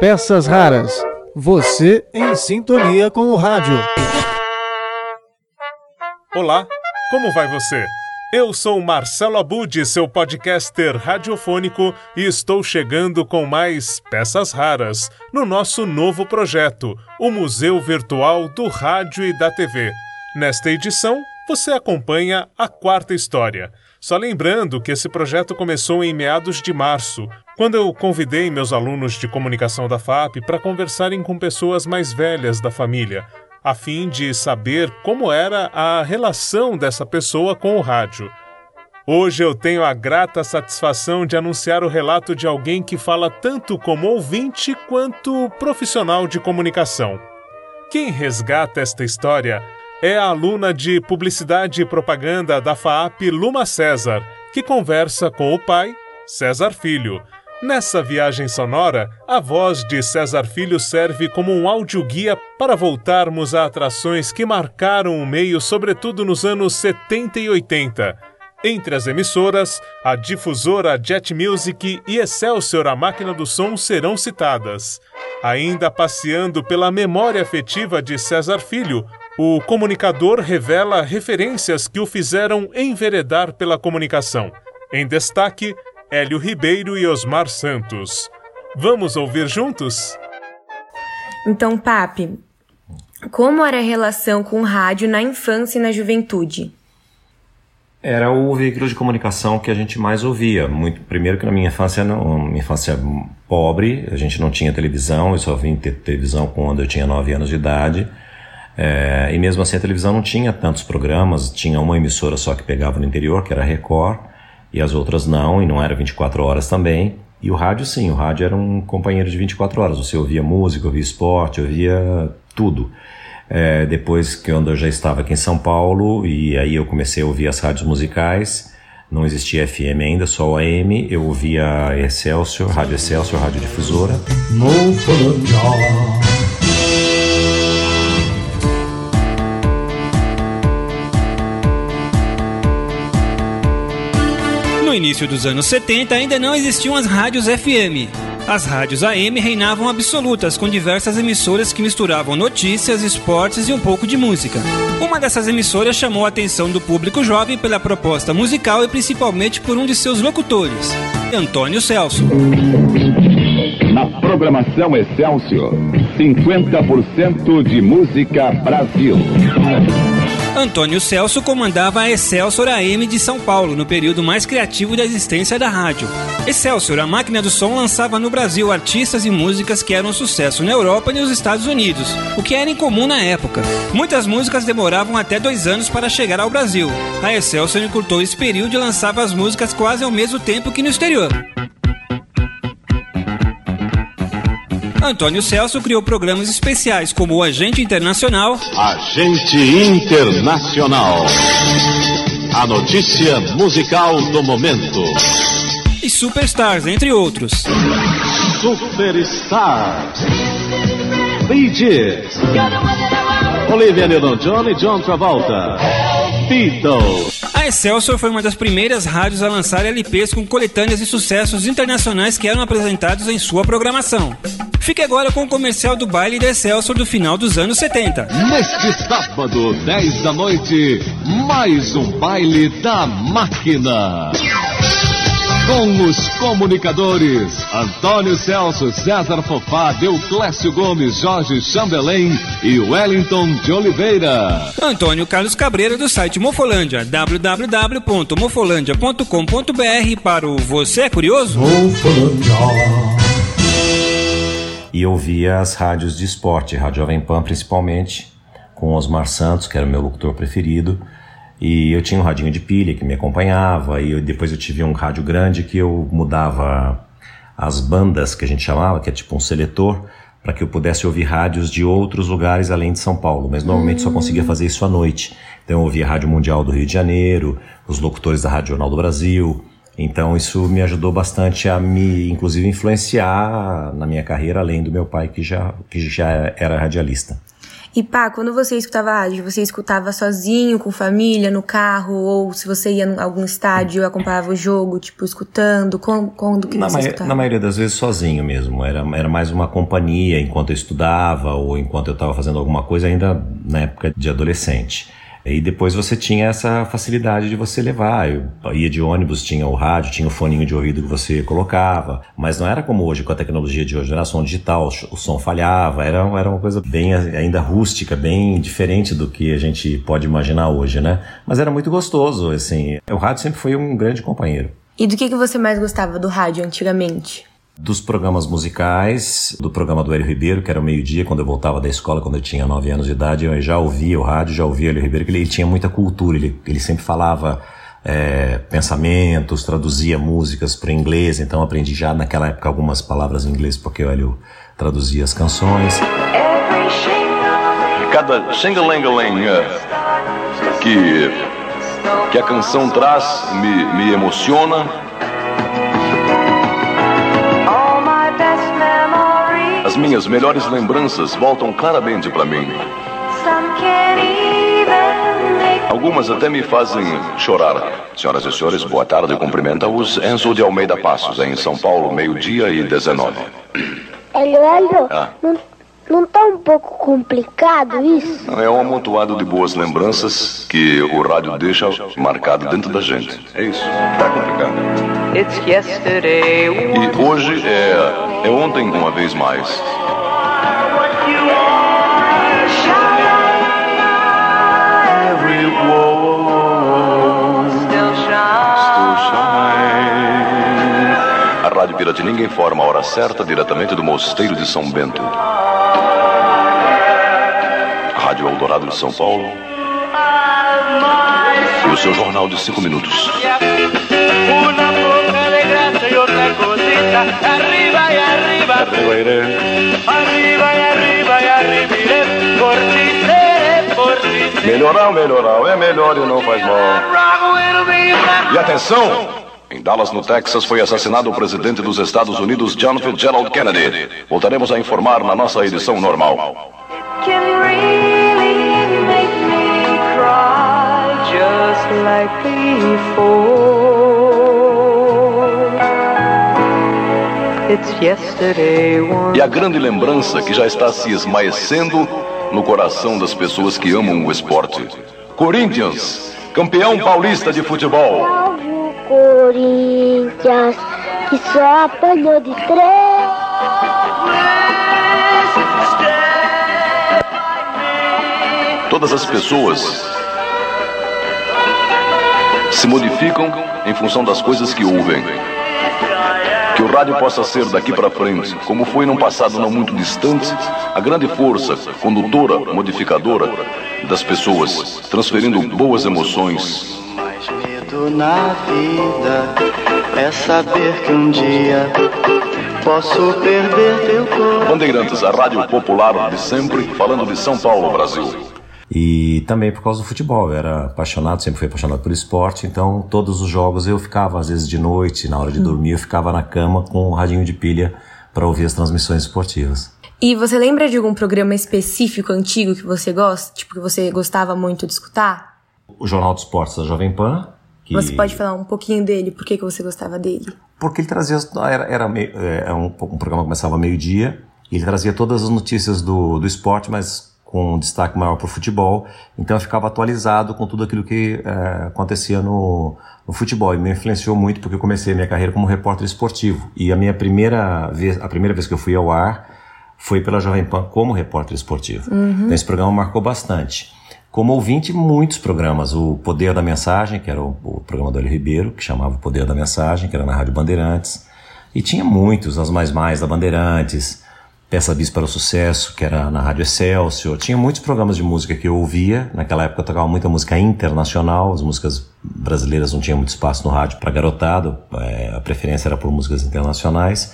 Peças raras. Você em sintonia com o rádio. Olá, como vai você? Eu sou Marcelo Abud, seu podcaster radiofônico, e estou chegando com mais peças raras no nosso novo projeto, o Museu Virtual do Rádio e da TV. Nesta edição, você acompanha a quarta história. Só lembrando que esse projeto começou em meados de março, quando eu convidei meus alunos de comunicação da FAP para conversarem com pessoas mais velhas da família, a fim de saber como era a relação dessa pessoa com o rádio. Hoje eu tenho a grata satisfação de anunciar o relato de alguém que fala tanto como ouvinte quanto profissional de comunicação. Quem resgata esta história é a aluna de Publicidade e Propaganda da FAAP Luma César, que conversa com o pai, César Filho, Nessa viagem sonora, a voz de César Filho serve como um audioguia para voltarmos a atrações que marcaram o meio, sobretudo nos anos 70 e 80. Entre as emissoras, a difusora Jet Music e Excelsior, a máquina do som, serão citadas. Ainda passeando pela memória afetiva de César Filho, o comunicador revela referências que o fizeram enveredar pela comunicação. Em destaque, Hélio Ribeiro e Osmar Santos. Vamos ouvir juntos? Então, Papi, como era a relação com o rádio na infância e na juventude? Era o veículo de comunicação que a gente mais ouvia. Muito, primeiro que na minha infância, não, minha infância pobre, a gente não tinha televisão, eu só vim ter televisão quando eu tinha 9 anos de idade. É, e mesmo assim a televisão não tinha tantos programas, tinha uma emissora só que pegava no interior, que era a Record e as outras não, e não era 24 horas também. E o rádio sim, o rádio era um companheiro de 24 horas. Você ouvia música, ouvia esporte, ouvia tudo. É, depois que eu já estava aqui em São Paulo, e aí eu comecei a ouvir as rádios musicais, não existia FM ainda, só AM, eu ouvia Excelsior, Rádio Excelsior, Rádio Difusora. No início dos anos 70 ainda não existiam as rádios FM. As rádios AM reinavam absolutas, com diversas emissoras que misturavam notícias, esportes e um pouco de música. Uma dessas emissoras chamou a atenção do público jovem pela proposta musical e principalmente por um de seus locutores, Antônio Celso. Na programação Excelsior, 50% de música Brasil. Antônio Celso comandava a Excelsior AM de São Paulo no período mais criativo da existência da rádio. Excelsior, a máquina do som, lançava no Brasil artistas e músicas que eram sucesso na Europa e nos Estados Unidos, o que era incomum na época. Muitas músicas demoravam até dois anos para chegar ao Brasil. A Excelsior encurtou esse período e lançava as músicas quase ao mesmo tempo que no exterior. Antônio Celso criou programas especiais como o Agente Internacional. Agente Internacional. A notícia musical do momento. E Superstars, entre outros. Superstars. Bee Gees. Olivia Newton-John e John Travolta. Beatles. A Excelsior foi uma das primeiras rádios a lançar LPs com coletâneas e sucessos internacionais que eram apresentados em sua programação. Fique agora com o comercial do baile da Excelsior do final dos anos 70. Neste sábado, 10 da noite, mais um baile da máquina com os comunicadores Antônio Celso, César Fofá, Deuclésio Gomes, Jorge Chambelém e Wellington de Oliveira. Antônio Carlos Cabreira do site Mofolândia, www.mofolândia.com.br para o Você é Curioso? Mofolândia. E ouvia as rádios de esporte, Rádio Jovem Pan principalmente, com Osmar Santos, que era o meu locutor preferido, e eu tinha um radinho de pilha que me acompanhava, e eu, depois eu tive um rádio grande que eu mudava as bandas que a gente chamava, que é tipo um seletor, para que eu pudesse ouvir rádios de outros lugares além de São Paulo, mas normalmente só conseguia fazer isso à noite. Então eu ouvia a Rádio Mundial do Rio de Janeiro, os locutores da Rádio Jornal do Brasil. Então isso me ajudou bastante a me, inclusive, influenciar na minha carreira, além do meu pai que já, que já era radialista. E pá, quando você escutava rádio, você escutava sozinho, com família, no carro, ou se você ia em algum estádio acompanhava o jogo, tipo, escutando, quando, quando que na, você escutava? na maioria das vezes sozinho mesmo, era, era mais uma companhia enquanto eu estudava ou enquanto eu estava fazendo alguma coisa ainda na época de adolescente. E depois você tinha essa facilidade de você levar. Eu ia de ônibus, tinha o rádio, tinha o foninho de ouvido que você colocava. Mas não era como hoje, com a tecnologia de hoje, era som digital, o som falhava. Era, era uma coisa bem ainda rústica, bem diferente do que a gente pode imaginar hoje, né? Mas era muito gostoso, assim. O rádio sempre foi um grande companheiro. E do que, que você mais gostava do rádio antigamente? Dos programas musicais, do programa do Hélio Ribeiro, que era o meio-dia, quando eu voltava da escola, quando eu tinha 9 anos de idade, eu já ouvia o rádio, já ouvia o Hélio Ribeiro, que ele, ele tinha muita cultura, ele, ele sempre falava é, pensamentos, traduzia músicas para inglês, então aprendi já naquela época algumas palavras em inglês, porque o Hélio traduzia as canções. Cada xingalengaling que, que a canção traz me, me emociona As minhas melhores lembranças voltam claramente para mim. Algumas até me fazem chorar. Senhoras e senhores, boa tarde. Cumprimenta-os Enzo de Almeida Passos, em São Paulo, meio-dia e 19. Hélio, Hélio, ah. não, não tá um pouco complicado isso? É um amontoado de boas lembranças que o rádio deixa marcado dentro da gente. É isso, tá complicado. E hoje é é ontem uma vez mais. A Rádio Piratininga informa a hora certa diretamente do Mosteiro de São Bento. Rádio Eldorado de São Paulo. E o seu jornal de cinco minutos. Arriba y arriba. Arriba iré. Arriba y arriba y arriba iré. Por ti seré, por ti seré. Melhorar, melhorar. É melhor e não faz mal. E atenção! Em Dallas, no Texas, foi assassinado o presidente dos Estados Unidos, John Fitzgerald Kennedy. Voltaremos a informar na nossa edição normal. Just E a grande lembrança que já está se esmaecendo no coração das pessoas que amam o esporte. Corinthians, campeão paulista de futebol. Salve Corinthians, que só apanhou de três. Todas as pessoas se modificam em função das coisas que ouvem. Que o rádio possa ser daqui para frente, como foi num passado não muito distante, a grande força condutora, modificadora das pessoas, transferindo boas emoções. Mais medo na vida é saber que um dia posso perder teu corpo. Bandeirantes, a rádio popular de sempre, falando de São Paulo, Brasil. E também por causa do futebol, eu era apaixonado, sempre fui apaixonado por esporte, então todos os jogos eu ficava, às vezes de noite, na hora de hum. dormir, eu ficava na cama com um radinho de pilha para ouvir as transmissões esportivas. E você lembra de algum programa específico antigo que você gosta, tipo que você gostava muito de escutar? O Jornal dos Esportes da Jovem Pan. Que... Você pode falar um pouquinho dele, por que, que você gostava dele? Porque ele trazia, era, era, meio, era é, um, um programa que começava meio-dia, e ele trazia todas as notícias do, do esporte, mas com um destaque maior para o futebol, então eu ficava atualizado com tudo aquilo que é, acontecia no, no, futebol e me influenciou muito porque eu comecei a minha carreira como repórter esportivo e a minha primeira vez, a primeira vez que eu fui ao ar foi pela Jovem Pan como repórter esportivo. Uhum. Então esse programa marcou bastante. Como ouvinte, muitos programas. O Poder da Mensagem, que era o, o programa do Hélio Ribeiro, que chamava O Poder da Mensagem, que era na Rádio Bandeirantes. E tinha muitos, as mais mais da Bandeirantes, Peça Bis para o Sucesso, que era na Rádio Excelsior. Tinha muitos programas de música que eu ouvia. Naquela época eu tocava muita música internacional, as músicas brasileiras não tinham muito espaço no rádio para garotado, é, a preferência era por músicas internacionais.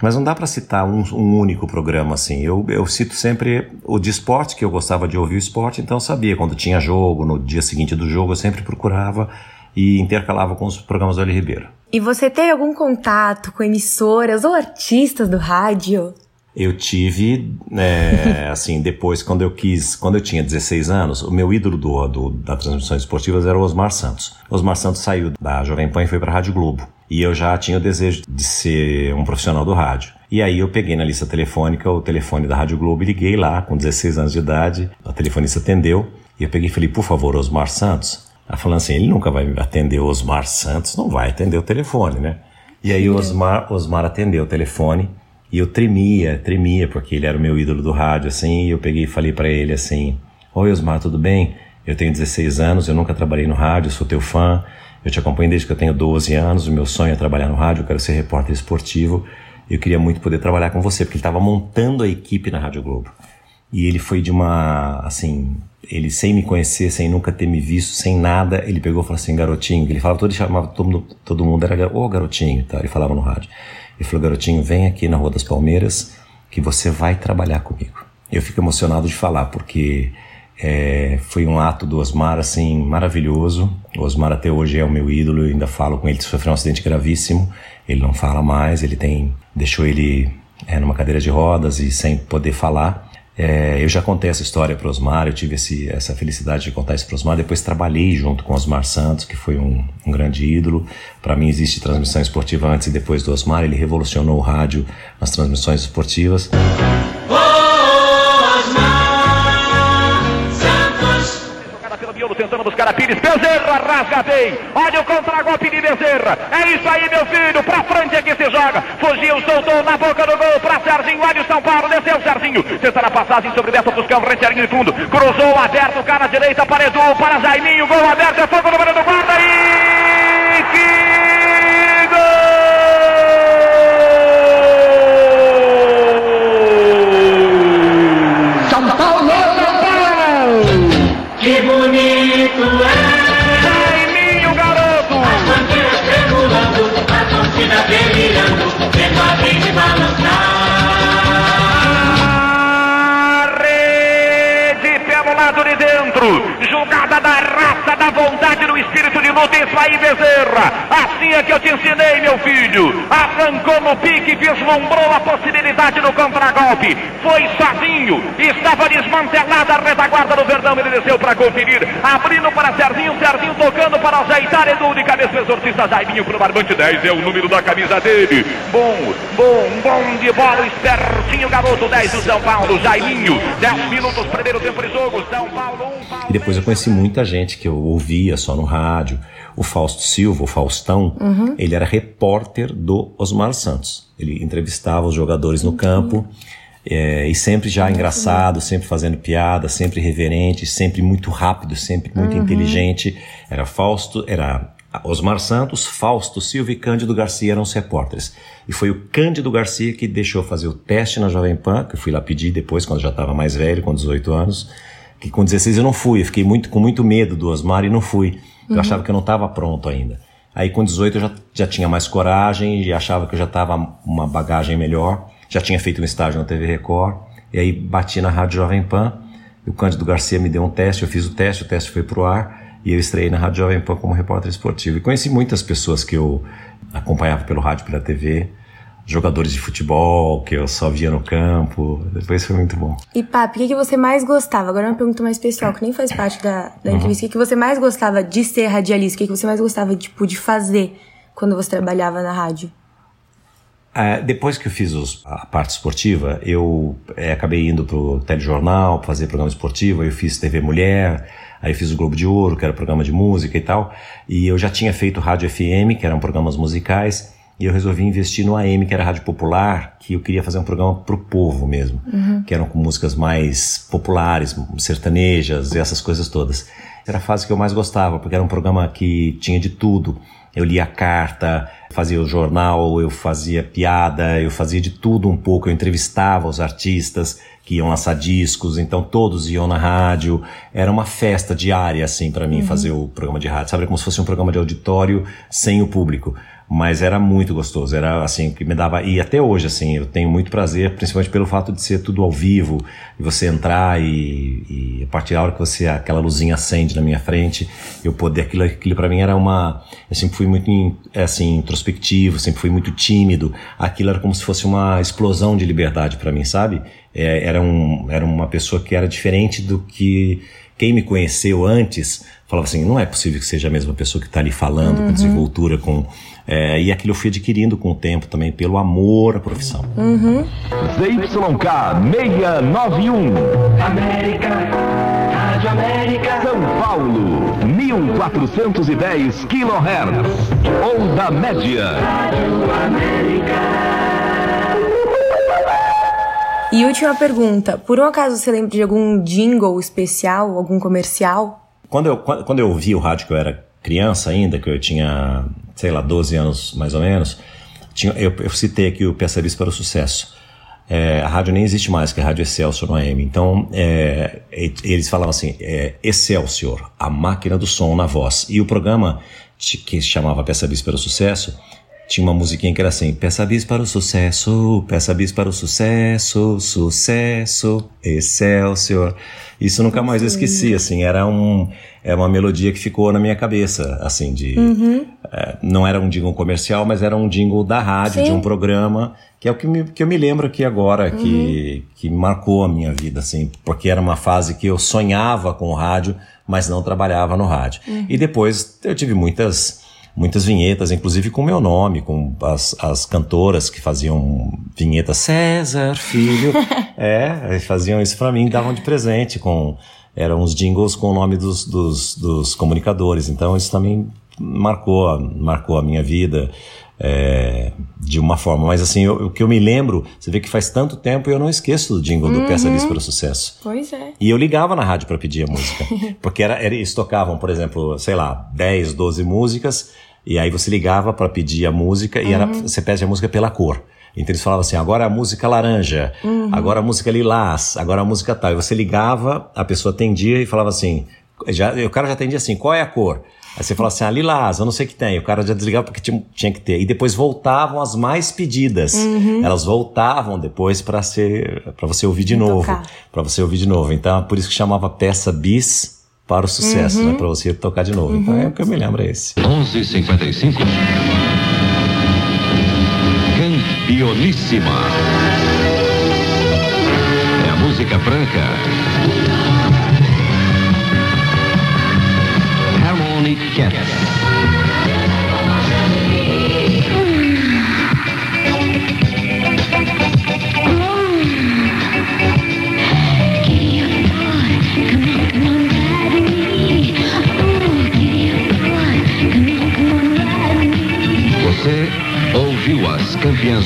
Mas não dá para citar um, um, único programa assim. Eu, eu cito sempre o de esporte, que eu gostava de ouvir o esporte, então eu sabia quando tinha jogo, no dia seguinte do jogo, eu sempre procurava e intercalava com os programas do Eli Ribeiro. E você tem algum contato com emissoras ou artistas do rádio? Eu tive, é, assim, depois, quando eu quis, quando eu tinha 16 anos, o meu ídolo do, do, das transmissões esportivas era o Osmar Santos. Osmar Santos saiu da Jovem Pan e foi para a Rádio Globo. E eu já tinha o desejo de ser um profissional do rádio. E aí eu peguei na lista telefônica o telefone da Rádio Globo e liguei lá, com 16 anos de idade. A telefonista atendeu. E eu peguei e falei, por favor, Osmar Santos. Ela falando assim, ele nunca vai atender o Osmar Santos, não vai atender o telefone, né? E aí o Osmar, Osmar atendeu o telefone. E eu tremia, tremia, porque ele era o meu ídolo do rádio, assim, e eu peguei e falei para ele assim: Oi, Osmar, tudo bem? Eu tenho 16 anos, eu nunca trabalhei no rádio, sou teu fã, eu te acompanho desde que eu tenho 12 anos, o meu sonho é trabalhar no rádio, eu quero ser repórter esportivo, eu queria muito poder trabalhar com você, porque ele estava montando a equipe na Rádio Globo. E ele foi de uma, assim, ele sem me conhecer, sem nunca ter me visto, sem nada, ele pegou e falou assim, garotinho, ele falava todo, ele chamava todo todo mundo era, ô oh, garotinho, tá? ele falava no rádio. Ele falou, garotinho, vem aqui na Rua das Palmeiras que você vai trabalhar comigo. Eu fico emocionado de falar, porque é, foi um ato do Osmar, assim, maravilhoso. O Osmar até hoje é o meu ídolo, eu ainda falo com ele, sofreu um acidente gravíssimo. Ele não fala mais, ele tem, deixou ele é, numa cadeira de rodas e sem poder falar. É, eu já contei essa história para Osmar, eu tive esse, essa felicidade de contar isso para Osmar. Depois trabalhei junto com Osmar Santos, que foi um, um grande ídolo. Para mim existe transmissão esportiva antes e depois do Osmar. Ele revolucionou o rádio nas transmissões esportivas. tentando buscar a Pires. Bezerra rasga bem. Olha o contra-golpe de Bezerra. É isso aí, meu filho. Pra frente é que se joga. Fugiu, soltou na boca do gol pra Serginho. Olha o São Paulo. Desceu Serginho. Tentando a passagem sobre Beto Fuscão. Retirinho de fundo. Cruzou aberto. Cara direita para Edu. Para Jaiminho. Gol aberto. É fogo no número do Isso aí, Bezerra. Assim é que eu te ensinei, meu filho. Arrancou no pique, vislumbrou a possibilidade do contragolpe. Foi sozinho. Estava desmantelada a retaguarda do Verdão. Ele desceu para conferir. Abrindo para Serginho. Serginho tocando para ajeitar. Edu de cabeça exorcista. Jaiminho para o barbante 10. É o número da camisa dele. Bom, bom, bom de bola. Espertinho, garoto 10 do São Paulo. Jaiminho. 10 minutos, primeiro tempo de jogo. São Paulo 1. Paulo E depois eu conheci muita gente que eu ouvia só no rádio. O Fausto Silva, o Faustão, ele era repórter do Osmar Santos. Ele entrevistava os jogadores no campo. é, e sempre já engraçado, sempre fazendo piada, sempre reverente, sempre muito rápido, sempre muito inteligente. Era Fausto, era Osmar Santos, Fausto Silva e Cândido Garcia eram os repórteres. E foi o Cândido Garcia que deixou fazer o teste na Jovem Pan, que eu fui lá pedir depois, quando já estava mais velho, com 18 anos. Com 16 eu não fui, eu fiquei muito, com muito medo do Osmar e não fui. Eu achava que eu não estava pronto ainda. Aí com 18 eu já, já tinha mais coragem e achava que eu já estava uma bagagem melhor. Já tinha feito um estágio na TV Record. E aí bati na Rádio Jovem Pan. O Cândido Garcia me deu um teste, eu fiz o teste, o teste foi pro ar. E eu estreiei na Rádio Jovem Pan como repórter esportivo. E conheci muitas pessoas que eu acompanhava pelo rádio, pela TV. Jogadores de futebol que eu só via no campo. Depois foi muito bom. E Papi, o que, que você mais gostava? Agora é uma pergunta mais pessoal, que nem faz parte da, da Uhum. entrevista. O que, que você mais gostava de ser radialista? O que, que você mais gostava tipo, de fazer quando você trabalhava na rádio? Ah, depois que eu fiz os- a parte esportiva, eu eh, acabei indo pro telejornal fazer programa esportivo, aí eu fiz TV Mulher, aí eu fiz o Globo de Ouro, que era programa de música e tal, e eu já tinha feito Rádio FM, que eram programas musicais, e eu resolvi investir no AM, que era Rádio Popular, que eu queria fazer um programa pro povo mesmo, que eram com músicas mais populares, sertanejas e essas coisas todas. Era a fase que eu mais gostava, porque era um programa que tinha de tudo. Eu lia carta, fazia o jornal, eu fazia piada, eu fazia de tudo um pouco. Eu entrevistava os artistas que iam lançar discos, então todos iam na rádio. Era uma festa diária, assim, para mim, fazer o programa de rádio. Sabe, como se fosse um programa de auditório sem o público. Mas era muito gostoso, era assim, que me dava, e até hoje, assim, eu tenho muito prazer, principalmente pelo fato de ser tudo ao vivo, e você entrar e, e a partir da hora que você, aquela luzinha acende na minha frente, eu poder, aquilo, aquilo para mim era uma, eu sempre fui muito, assim, introspectivo, sempre fui muito tímido, aquilo era como se fosse uma explosão de liberdade para mim, sabe? É, era, um, era uma pessoa que era diferente do que quem me conheceu antes falava assim, não é possível que seja a mesma pessoa que está ali falando, uhum. com desenvoltura, com é, e aquilo eu fui adquirindo com o tempo também, pelo amor à profissão. Uhum. ZYK 691. América, Rádio América. São Paulo, 1410 kHz. Onda média. Rádio América. E última pergunta: por um acaso você lembra de algum jingle especial, algum comercial? Quando eu, quando eu vi o rádio que eu era criança ainda, que eu tinha, sei lá, 12 anos mais ou menos, tinha, eu, eu citei aqui o Bis para o Sucesso. É, a rádio nem existe mais, que é a Rádio Excelsior no AM. Então, é, eles falavam assim, é, Excelsior, a máquina do som na voz. E o programa, que se chamava Peça para o Sucesso, tinha uma musiquinha que era assim: Peça bis para o sucesso, peça bis para o sucesso, sucesso, excelsior. Isso nunca mais eu esqueci, assim, era um é uma melodia que ficou na minha cabeça, assim, de uhum. é, não era um jingle comercial, mas era um jingle da rádio, Sim. de um programa, que é o que, me, que eu me lembro aqui agora, uhum. que, que marcou a minha vida, assim, porque era uma fase que eu sonhava com o rádio, mas não trabalhava no rádio. Uhum. E depois eu tive muitas muitas vinhetas, inclusive com meu nome, com as, as cantoras que faziam vinhetas César Filho, é, faziam isso para mim, davam de presente com eram os jingles com o nome dos, dos, dos comunicadores. Então isso também marcou, marcou a minha vida é, de uma forma. Mas assim, eu, o que eu me lembro, você vê que faz tanto tempo e eu não esqueço do jingle uhum. do Peça Bis para o Sucesso. Pois é. E eu ligava na rádio para pedir a música. porque era, era, eles tocavam, por exemplo, sei lá, 10, 12 músicas, e aí você ligava para pedir a música e uhum. era, você pede a música pela cor. Então eles falavam assim, agora a música laranja, uhum. agora a música lilás, agora a música tal. E você ligava, a pessoa atendia e falava assim, já, o cara já atendia assim, qual é a cor? Aí você falava assim, ah, lilás, eu não sei o que tem. O cara já desligava porque tinha, tinha que ter. E depois voltavam as mais pedidas. Uhum. Elas voltavam depois para ser para você ouvir de novo. para você ouvir de novo. Então, por isso que chamava peça bis para o sucesso, uhum. né? Para você tocar de novo. Uhum. Então é o que eu me lembro é esse. 11:55 Campioníssima. É a música branca.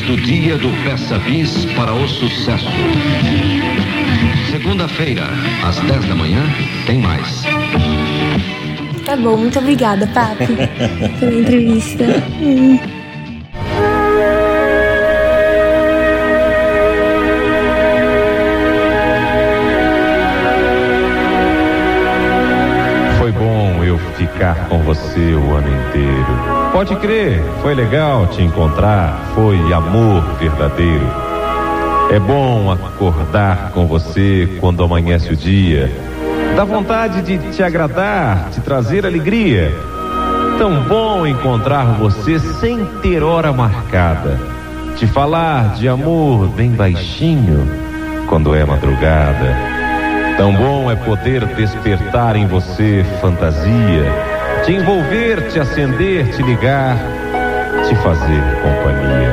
Do dia do Peça Bis para o sucesso. Segunda-feira, às 10 da manhã, tem mais. Tá bom, muito obrigada, Papi, pela entrevista. Hum. Foi bom eu ficar com você o ano inteiro. Pode crer, foi legal te encontrar, foi amor verdadeiro. É bom acordar com você quando amanhece o dia. Dá vontade de te agradar, te trazer alegria. Tão bom encontrar você sem ter hora marcada. Te falar de amor bem baixinho quando é madrugada. Tão bom é poder despertar em você fantasia te envolver, te acender, te ligar, te fazer companhia.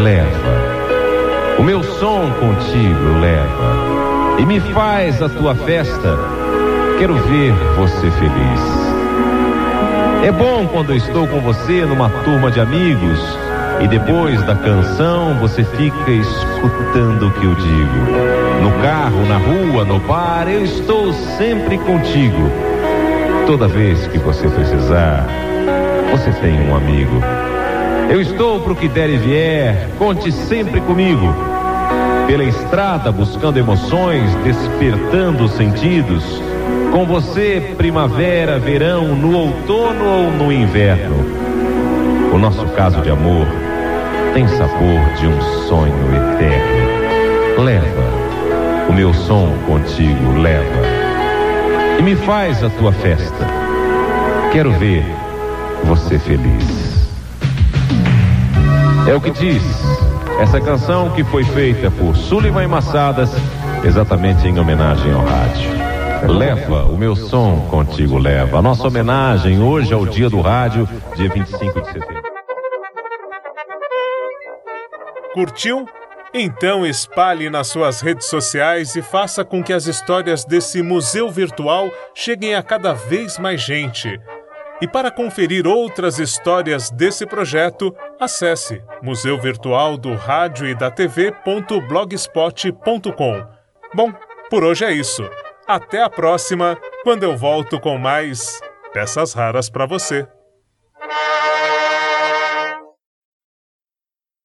Leva o meu som contigo, leva e me faz a tua festa. Quero ver você feliz. É bom quando estou com você numa turma de amigos e depois da canção você fica escutando o que eu digo. No carro, na rua, no bar, eu estou sempre contigo Toda vez que você precisar, você tem um amigo. Eu estou pro que der e vier, conte sempre comigo. Pela estrada buscando emoções, despertando sentidos. Com você, primavera, verão, no outono ou no inverno. O nosso caso de amor tem sabor de um sonho eterno. Leva o meu som contigo, leva. E me faz a tua festa. Quero ver você feliz. É o que diz essa canção que foi feita por Sullivan Massadas, exatamente em homenagem ao rádio. Leva o meu som contigo, leva. A nossa homenagem hoje ao Dia do Rádio, dia 25 de setembro. Curtiu? Então espalhe nas suas redes sociais e faça com que as histórias desse museu virtual cheguem a cada vez mais gente. E para conferir outras histórias desse projeto, acesse Museu Virtual do Rádio e da TV.blogspot.com. Bom, por hoje é isso. Até a próxima, quando eu volto com mais peças raras para você.